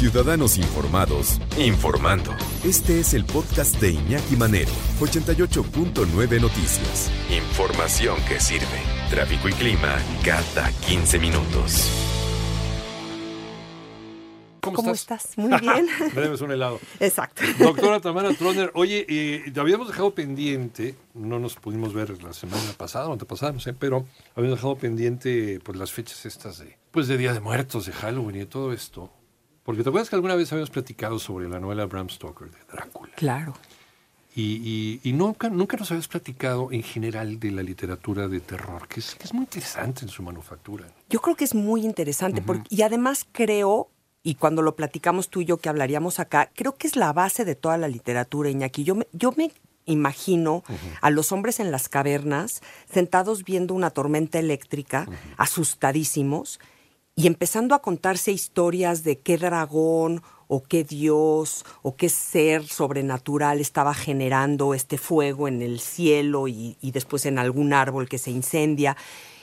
Ciudadanos Informados, informando. Este es el podcast de Iñaki Manero, 88.9 Noticias. Información que sirve. Tráfico y clima cada 15 minutos. ¿Cómo, estás? Muy bien. Me debes un helado. Exacto. Doctora Tamara Troner, oye, eh, te habíamos dejado pendiente, no nos pudimos ver la semana pasada o antepasada, no sé, pero habíamos dejado pendiente pues las fechas estas de, pues de Día de Muertos, de Halloween y de todo esto. Porque te acuerdas que alguna vez habíamos platicado sobre la novela Bram Stoker de Drácula. Claro. Y, y, nunca, nunca nos habías platicado en general de la literatura de terror, que es, que es muy interesante en su manufactura. Yo creo que es muy interesante porque, y además creo, y cuando lo platicamos tú y yo que hablaríamos acá, creo que es la base de toda la literatura, Iñaki. Yo me, yo me imagino a los hombres en las cavernas sentados viendo una tormenta eléctrica, asustadísimos, y empezando a contarse historias de qué dragón o qué dios o qué ser sobrenatural estaba generando este fuego en el cielo y, después en algún árbol que se incendia.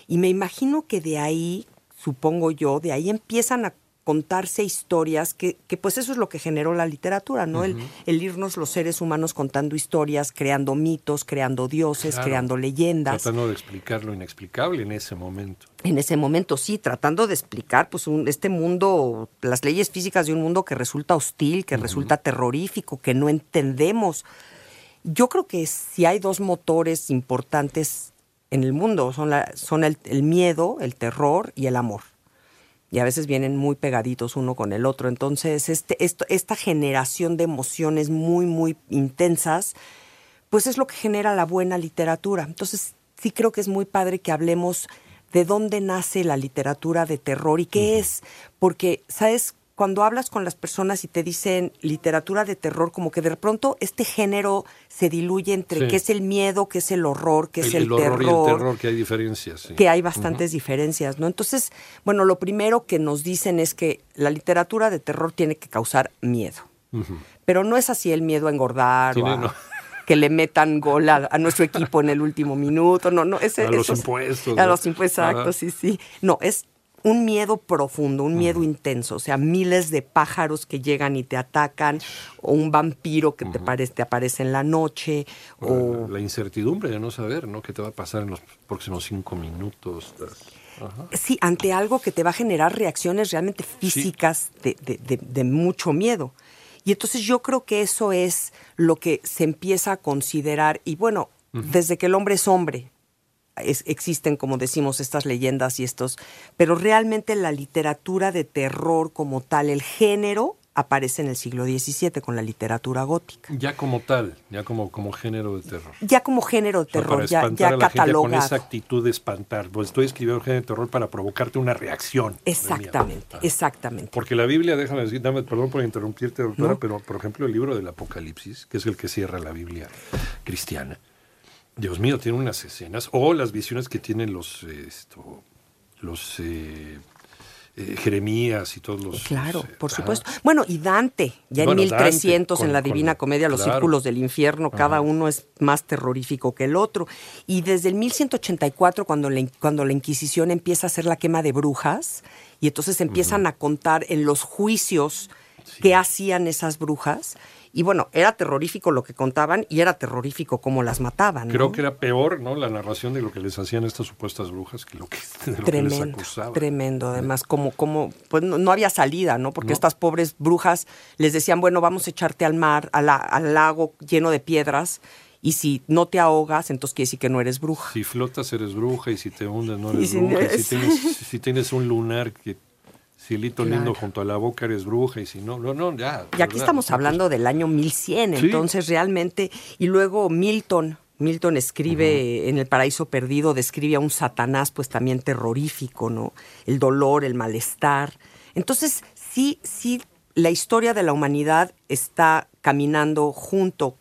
Y me imagino que de ahí, supongo yo, de ahí empiezan a contarse historias, que, que, pues eso es lo que generó la literatura, ¿no? el, el, irnos los seres humanos contando historias, creando mitos, creando dioses, Claro. creando leyendas. Tratando de explicar lo inexplicable en ese momento. En ese momento, sí, tratando de explicar pues un- este mundo, las leyes físicas de un mundo que resulta hostil, que resulta terrorífico, que no entendemos. Yo creo que si hay dos motores importantes en el mundo, son, la- son el, el miedo, el terror y el amor. Y a veces vienen muy pegaditos uno con el otro. Entonces, este, esto, esta generación de emociones muy, muy intensas, pues es lo que genera la buena literatura. Entonces, sí creo que es muy padre que hablemos de dónde nace la literatura de terror y qué es. Porque, ¿sabes? Cuando hablas con las personas y te dicen literatura de terror, como que de pronto este género se diluye entre Sí. qué es el miedo, qué es el horror, qué es el, horror terror y el terror, que hay diferencias. sí. que hay bastantes diferencias, ¿no? Entonces, bueno, lo primero que nos dicen es que la literatura de terror tiene que causar miedo. Pero no es así el miedo a engordar o a no. que le metan gol a, a nuestro equipo en el último minuto. No, no, ese, A los eso es- impuestos, A ¿no? los impuestos, exacto, Ajá. sí, sí. No, es un miedo profundo, un miedo intenso. O sea, miles de pájaros que llegan y te atacan, o un vampiro que te, parece, te aparece en la noche, o... La, la incertidumbre de no saber, ¿no? ¿Qué te va a pasar en los próximos cinco minutos? Ajá. Sí, ante algo que te va a generar reacciones realmente físicas de, de- de- de mucho miedo. Y entonces yo creo que eso es lo que se empieza a considerar. Y bueno, desde que el hombre es hombre, es- existen, como decimos, estas leyendas y estos. Pero realmente la literatura de terror como tal, el género, aparece en el siglo XVII con la literatura gótica. Ya como tal, ya como, como género de terror. Ya como género de O sea, terror, para ya, ya a la gente con esa actitud de espantar. Pues estoy escribiendo género de terror para provocarte una reacción. Exactamente, Ah. exactamente. Porque la Biblia, déjame decir, dame, perdón por interrumpirte, doctora, No. pero por ejemplo el libro del Apocalipsis, que es el que cierra la Biblia cristiana, Dios mío, tiene unas escenas, o las visiones que tienen los, esto, los eh, eh, Jeremías y todos los... Claro, los, eh, por ajá. supuesto. Bueno, y Dante, ya Bueno, en Dante, 1300 con- en la con- Divina Comedia, los claro. círculos del infierno, cada uno es más terrorífico que el otro. Y desde el 1184, cuando la, in- cuando la Inquisición empieza a hacer la quema de brujas, y entonces empiezan a contar en los juicios qué hacían esas brujas, y bueno, era terrorífico lo que contaban y era terrorífico cómo las mataban. ¿no? Creo que era peor, ¿no? La narración de lo que les hacían estas supuestas brujas que lo que, de lo que les Tremendo, acusaban. tremendo. Además, como, como, pues no, no había salida, ¿no? Porque No. estas pobres brujas les decían, bueno, vamos a echarte al mar, a la- al lago lleno de piedras, y si no te ahogas, entonces quiere decir que no eres bruja. Si flotas eres bruja y si te hundes no eres si bruja. y si, tienes, si tienes un lunar que cielito lindo Claro. junto a la boca eres bruja y si no, no, no, ya. Y aquí estamos hablando del año 1100, Sí. entonces realmente, y luego Milton, Milton escribe en El Paraíso Perdido, describe a un Satanás pues también terrorífico, ¿no? El dolor, el malestar. Entonces, sí, sí, la historia de la humanidad está caminando junto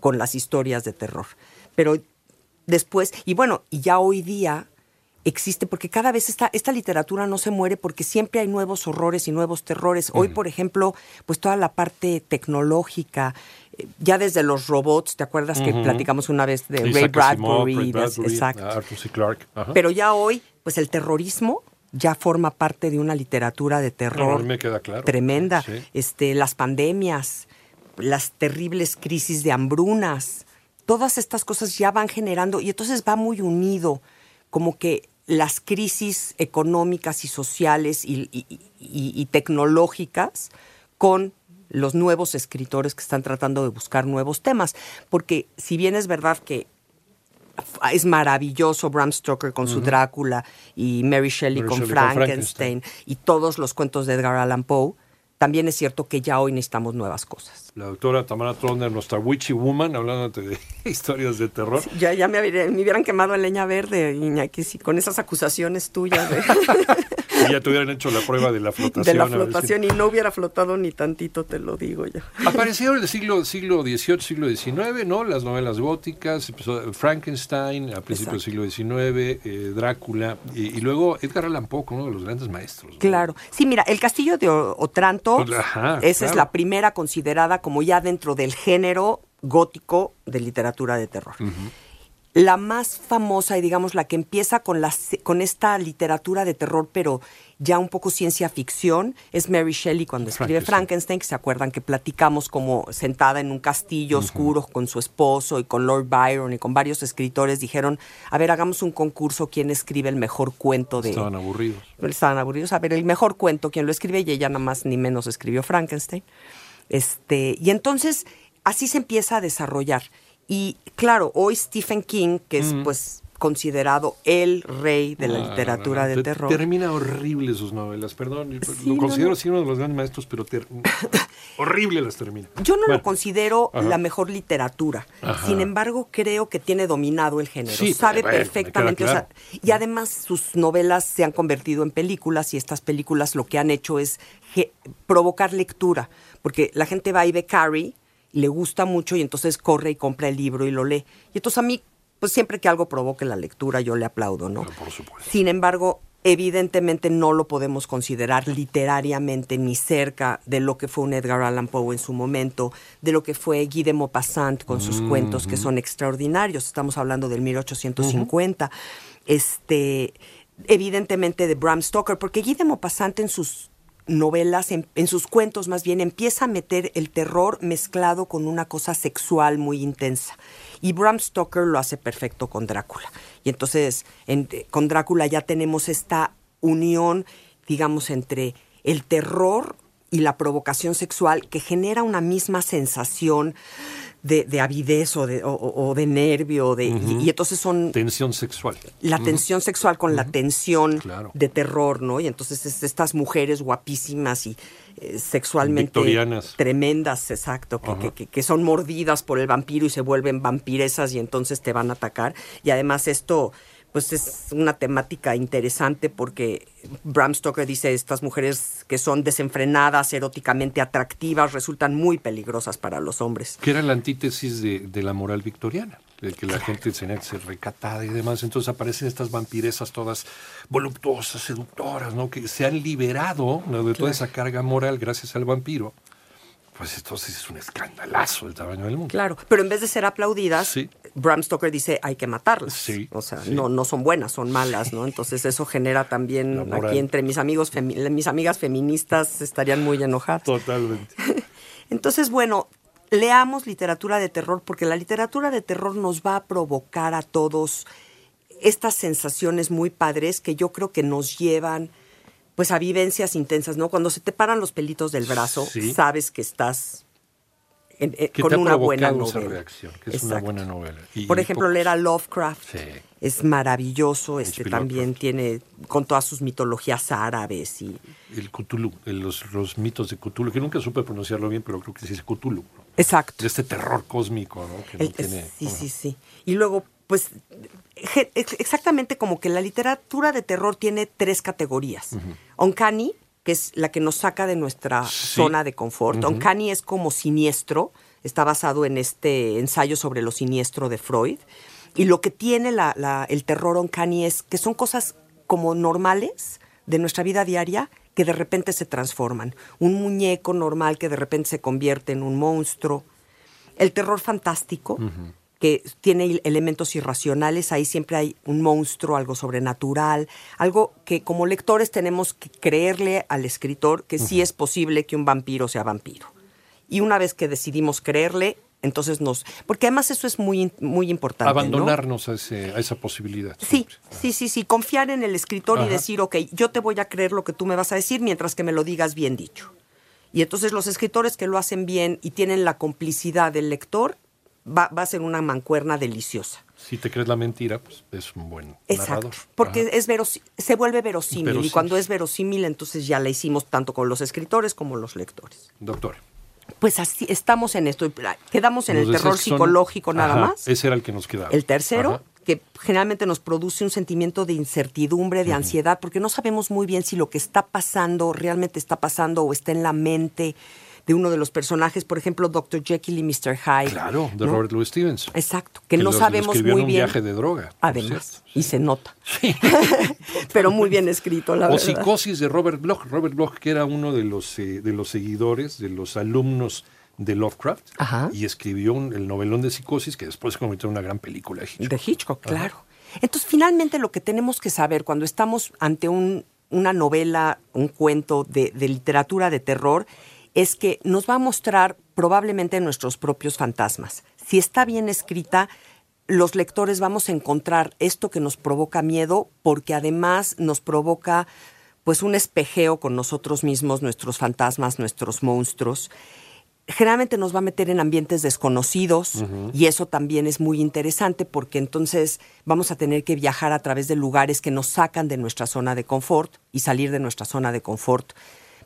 con las historias de terror. Pero después, y bueno, y ya hoy día existe, porque cada vez esta, esta literatura no se muere porque siempre hay nuevos horrores y nuevos terrores. Hoy, por ejemplo, pues toda la parte tecnológica, eh, ya desde los robots, ¿te acuerdas que platicamos una vez de Ray Isaac Bradbury? Ray de- Bradbury, exacto. Arthur C. Clarke. ajá. Pero ya hoy, pues el terrorismo ya forma parte de una literatura de terror No, me queda claro. tremenda. Sí. Este, las pandemias, las terribles crisis de hambrunas, todas estas cosas ya van generando y entonces va muy unido, como que las crisis económicas y sociales y, y- y- y tecnológicas con los nuevos escritores que están tratando de buscar nuevos temas. Porque si bien es verdad que es maravilloso Bram Stoker con su Drácula y Mary Shelley Mary con Shelley con Frankenstein, Frankenstein. y todos los cuentos de Edgar Allan Poe, también es cierto que ya hoy necesitamos nuevas cosas. La doctora Tamara Tronder, nuestra witchy woman, hablándote de historias de terror. Ya, ya me, me hubieran quemado en leña verde, Iñaki, sí, con esas acusaciones tuyas de, Y ya te hubieran hecho la prueba de la flotación. de la si- flotación y no hubiera flotado ni tantito, te lo digo ya. Aparecieron en el siglo, siglo XVIII, siglo XIX, ¿no? Las novelas góticas, empezó Frankenstein a principios del siglo XIX, eh, Drácula, y, y luego Edgar Allan Poe, uno de los grandes maestros. ¿no? Claro. Sí, mira, el castillo de Otranto, Pues, ajá, esa es la primera considerada como ya dentro del género gótico de literatura de terror. La más famosa y digamos la que empieza con, la, con esta literatura de terror, pero ya un poco ciencia ficción, es Mary Shelley cuando escribe Frankenstein. Frankenstein, que se acuerdan que platicamos como sentada en un castillo oscuro con su esposo y con Lord Byron y con varios escritores, dijeron, a ver, hagamos un concurso, ¿quién escribe el mejor cuento de, Estaban aburridos. estaban aburridos. A ver, el mejor cuento, quien lo escribe, y ella nada más ni menos escribió Frankenstein. Este, y entonces así se empieza a desarrollar. Y claro, hoy Stephen King, que es pues considerado el rey de la Ah, literatura de te- terror. Termina horrible sus novelas, perdón. Sí, lo considero no. así uno de los grandes maestros, pero horrible las termina. Yo no Bueno, lo considero Ajá. la mejor literatura. Ajá. Sin embargo, creo que tiene dominado el género. Sí, Sabe bueno, perfectamente. o sea, y además sus novelas se han convertido en películas y estas películas lo que han hecho es provocar lectura. Porque la gente va y ve Carrie, le gusta mucho y entonces corre y compra el libro y lo lee. Y entonces a mí, pues siempre que algo provoque la lectura, yo le aplaudo, ¿no? Por supuesto. Sin embargo, evidentemente no lo podemos considerar literariamente ni cerca de lo que fue un Edgar Allan Poe en su momento, de lo que fue Guy de Maupassant con sus cuentos que son extraordinarios. Estamos hablando del 1850. Este, evidentemente de Bram Stoker, porque Guy de Maupassant en sus novelas, en, en sus cuentos más bien, empieza a meter el terror mezclado con una cosa sexual muy intensa. Y Bram Stoker lo hace perfecto con Drácula. Y entonces en- con Drácula ya tenemos esta unión, digamos, entre el terror y la provocación sexual que genera una misma sensación de, de avidez o de, o- o- de nervio. De, y- y, entonces son Tensión sexual. la tensión sexual con la tensión Claro. de terror, ¿no? Y entonces es- estas mujeres guapísimas y eh, sexualmente Victorianas. tremendas, exacto, que, que- que- que son mordidas por el vampiro y se vuelven vampiresas y entonces te van a atacar. Y además esto, pues es una temática interesante porque Bram Stoker dice estas mujeres que son desenfrenadas, eróticamente atractivas, resultan muy peligrosas para los hombres. Que era la antítesis de, de la moral victoriana, de que la gente tenía que ser recatada y demás. Entonces aparecen estas vampiresas todas voluptuosas, seductoras, ¿no? Que se han liberado ¿no? de toda esa carga moral gracias al vampiro. Pues entonces es un escandalazo el tamaño del mundo. Claro, pero en vez de ser aplaudidas, Sí. Bram Stoker dice hay que matarlas. Sí, o sea, sí. no, no son buenas, son malas, ¿no? Entonces eso genera también aquí entre mis amigos, mis amigas feministas estarían muy enojadas. Totalmente. Entonces, bueno, leamos literatura de terror porque la literatura de terror nos va a provocar a todos estas sensaciones muy padres que yo creo que nos llevan pues a vivencias intensas, ¿no? Cuando se te paran los pelitos del brazo, Sí. sabes que estás en- eh, con una buena esa novela. reacción, que es una buena novela. Y- Por ejemplo, pocos- leer a Lovecraft Sí. es maravilloso, este también tiene con todas sus mitologías árabes y El Cthulhu, los, los mitos de Cthulhu, que nunca supe pronunciarlo bien, pero creo que se dice Cthulhu. ¿no? exacto. De este terror cósmico, ¿no? Que no El- tiene... sí, bueno, sí, sí. Y luego, pues, exactamente como que la literatura de terror tiene tres categorías. Uncanny, que es la que nos saca de nuestra Sí. zona de confort. Uncanny es como siniestro, está basado en este ensayo sobre lo siniestro de Freud. Y lo que tiene la- la- el terror uncanny es que son cosas como normales de nuestra vida diaria que de repente se transforman. Un muñeco normal que de repente se convierte en un monstruo. El terror fantástico, que tiene elementos irracionales, ahí siempre hay un monstruo, algo sobrenatural, algo que como lectores tenemos que creerle al escritor que sí es posible que un vampiro sea vampiro. Y una vez que decidimos creerle, entonces nos... Porque además eso es muy, muy importante. Abandonarnos a, esa posibilidad. Sí, sí, sí, sí, confiar en el escritor y decir, ok, yo te voy a creer lo que tú me vas a decir mientras que me lo digas bien dicho. Y entonces los escritores que lo hacen bien y tienen la complicidad del lector, va, a ser una mancuerna deliciosa. Si te crees la mentira, pues es un buen Exacto, Porque es se vuelve verosímil, y cuando es verosímil entonces ya la hicimos tanto con los escritores como los lectores. Doctor. Pues así estamos en esto. Quedamos en el terror psicológico nada más. Ese era el que nos quedaba. El tercero, que generalmente nos produce un sentimiento de incertidumbre, de ansiedad, porque no sabemos muy bien si lo que está pasando realmente está pasando o está en la mente de uno de los personajes, por ejemplo, Dr. Jekyll y Mr. Hyde. Claro, de Robert Louis Stevenson. Exacto, que, no sabemos muy bien. un viaje de droga. Además, y se nota. Sí. Pero muy bien escrito, la o verdad. O Psicosis de Robert Bloch. Robert Bloch, que era uno de los, eh, de los seguidores, de los alumnos de Lovecraft y escribió el novelón de Psicosis que después se convirtió en una gran película de Hitchcock. De Hitchcock, claro. Entonces, finalmente lo que tenemos que saber cuando estamos ante un, una novela, un cuento de, de literatura de terror, es que nos va a mostrar probablemente nuestros propios fantasmas. Si está bien escrita, los lectores vamos a encontrar esto que nos provoca miedo porque además nos provoca pues un espejeo con nosotros mismos, nuestros fantasmas, nuestros monstruos. Generalmente nos va a meter en ambientes desconocidos y eso también es muy interesante porque entonces vamos a tener que viajar a través de lugares que nos sacan de nuestra zona de confort y salir de nuestra zona de confort.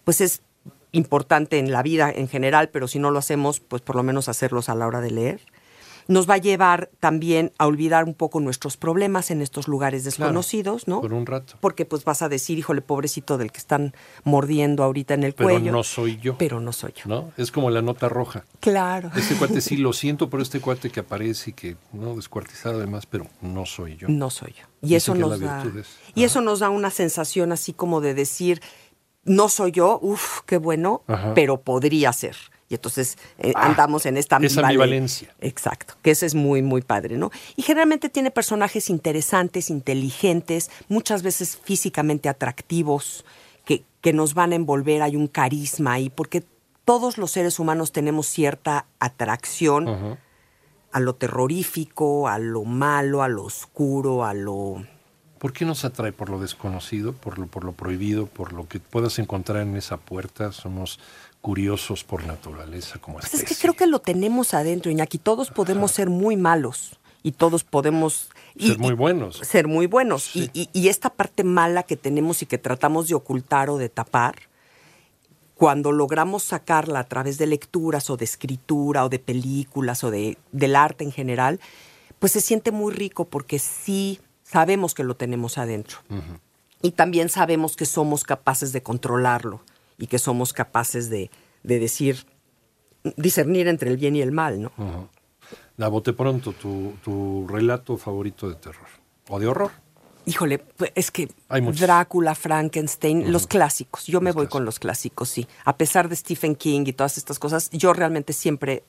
Pues es importante en la vida en general, pero si no lo hacemos, pues por lo menos hacerlos a la hora de leer. Nos va a llevar también a olvidar un poco nuestros problemas en estos lugares desconocidos, ¿no? Por un rato. Porque pues vas a decir, híjole, pobrecito del que están mordiendo ahorita en el cuello. Pero no soy yo. Pero no soy yo. ¿No? Es como la nota roja. Claro. Este cuate sí lo siento por este cuate que aparece y que, ¿no? Descuartizado además, pero no soy yo. No soy yo. Y eso nos da. Y eso nos da una sensación así como de decir no soy yo, uff, qué bueno, pero podría ser. Y entonces eh, ah, andamos en esta ambivalencia. Exacto, que eso es muy, muy padre, ¿no? Y generalmente tiene personajes interesantes, inteligentes, muchas veces físicamente atractivos, que, que nos van a envolver, hay un carisma ahí, porque todos los seres humanos tenemos cierta atracción a lo terrorífico, a lo malo, a lo oscuro, a lo ¿Por qué nos atrae? ¿Por lo desconocido, por lo, por lo prohibido, por lo que puedas encontrar en esa puerta? Somos curiosos por naturaleza como pues Es que creo que lo tenemos adentro, Iñaki. Todos podemos ser muy malos y todos podemos... ser muy buenos. Ser muy buenos. Y, y, esta parte mala que tenemos y que tratamos de ocultar o de tapar, cuando logramos sacarla a través de lecturas o de escritura o de películas o de, del arte en general, pues se siente muy rico porque sí sabemos que lo tenemos adentro. Y también sabemos que somos capaces de controlarlo y que somos capaces de, decir, discernir entre el bien y el mal, ¿no? La bote pronto, tu, relato favorito de terror o de horror. Híjole, pues es que Drácula, Frankenstein, los clásicos. Yo me voy con los clásicos, sí. A pesar de Stephen King y todas estas cosas, yo realmente siempre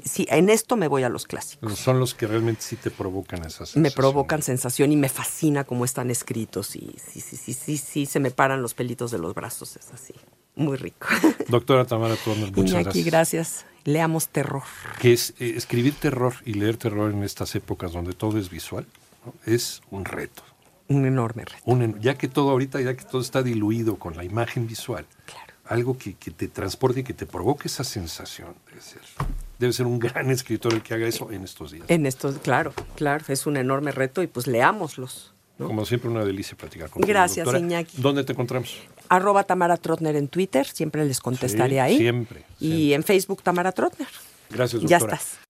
sí, en esto me voy a los clásicos. Son los que realmente sí te provocan esa sensación. Me provocan sensación y me fascina cómo están escritos y sí, sí, sí, sí, sí, se me paran los pelitos de los brazos, es así. Muy rico. Doctora Tamara Turner, muchas Iñaki, gracias. Leamos terror. Que es eh, escribir terror y leer terror en estas épocas donde todo es visual, es un reto. Un enorme reto. ya que todo ahorita, ya que todo está diluido con la imagen visual, claro. algo que, que, te transporte y que te provoque esa sensación de ser debe ser un gran escritor el que haga eso en estos días. En estos, claro, claro, es un enorme reto y pues leámoslos. Como siempre, una delicia platicar contigo. Gracias, Iñaki. ¿Dónde te encontramos? Arroba Tamara Trotner en Twitter, siempre les contestaré ahí. Siempre, Y en Facebook Tamara Trotner. Gracias, doctora. Ya estás.